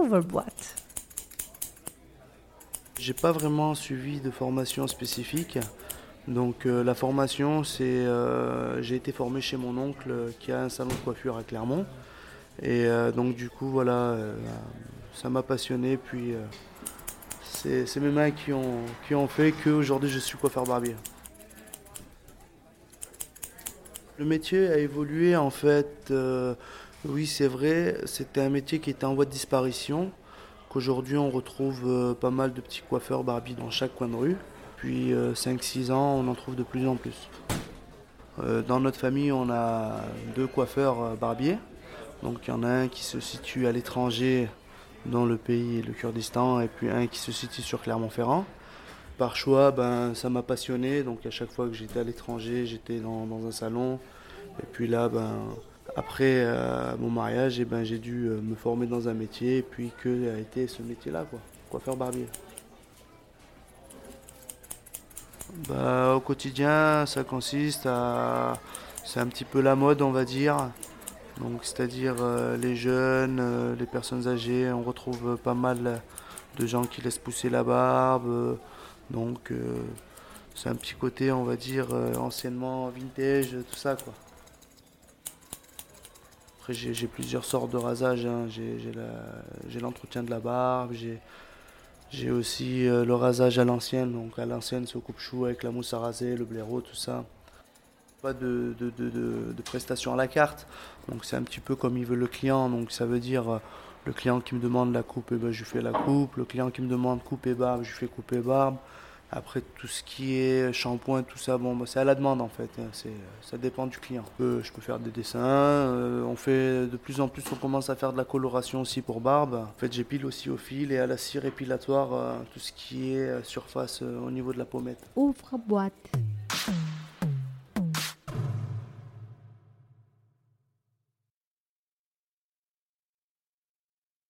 Overboîte. J'ai pas vraiment suivi de formation spécifique. Donc euh, la formation, c'est euh, j'ai été formé chez mon oncle euh, qui a un salon de coiffure à Clermont. Et donc du coup voilà, ça m'a passionné. Puis c'est mes mains qui ont, qui ont fait qu'aujourd'hui je suis coiffeur barbier. Le métier a évolué en fait. Oui c'est vrai, c'était un métier qui était en voie de disparition. Qu'aujourd'hui on retrouve pas mal de petits coiffeurs barbiers dans chaque coin de rue depuis 5-6 euh, ans, on en trouve de plus en plus. Euh, dans notre famille, on a deux coiffeurs euh, barbiers. Donc il y en a un qui se situe à l'étranger dans le pays, le Kurdistan, et puis un qui se situe sur Clermont-Ferrand. Par choix, ben, ça m'a passionné, donc à chaque fois que j'étais à l'étranger, j'étais dans, un salon. Et puis là, ben, après mon mariage, eh ben, j'ai dû me former dans un métier, puis que a été ce métier-là, quoi, coiffeur barbier. bah, Au quotidien, ça consiste à. C'est un petit peu la mode, on va dire. Donc, c'est-à-dire euh, les jeunes, euh, les personnes âgées, on retrouve pas mal de gens qui laissent pousser la barbe. donc, euh, c'est un petit côté, on va dire, anciennement vintage, tout ça, quoi. Après, j'ai plusieurs sortes de rasage. Hein. J'ai l'entretien de la barbe, j'ai aussi euh, le rasage à l'ancienne, donc à l'ancienne c'est au coupe-chou avec la mousse à raser, le blaireau, tout ça. Pas de, de, de, de prestations à la carte, donc c'est un petit peu comme il veut le client, donc ça veut dire euh, le client qui me demande la coupe, eh ben, je lui fais la coupe, le client qui me demande coupe et barbe, je lui fais coupe et barbe. Après, tout ce qui est shampoing, tout ça, bon, bah, c'est à la demande en fait. C'est, ça dépend du client. Je peux, faire des dessins. Euh, on fait de plus en plus, on commence à faire de la coloration aussi pour barbe. En fait, j'épile aussi au fil et à la cire épilatoire euh, tout ce qui est euh, surface au niveau de la pommette. Ouvre boîte.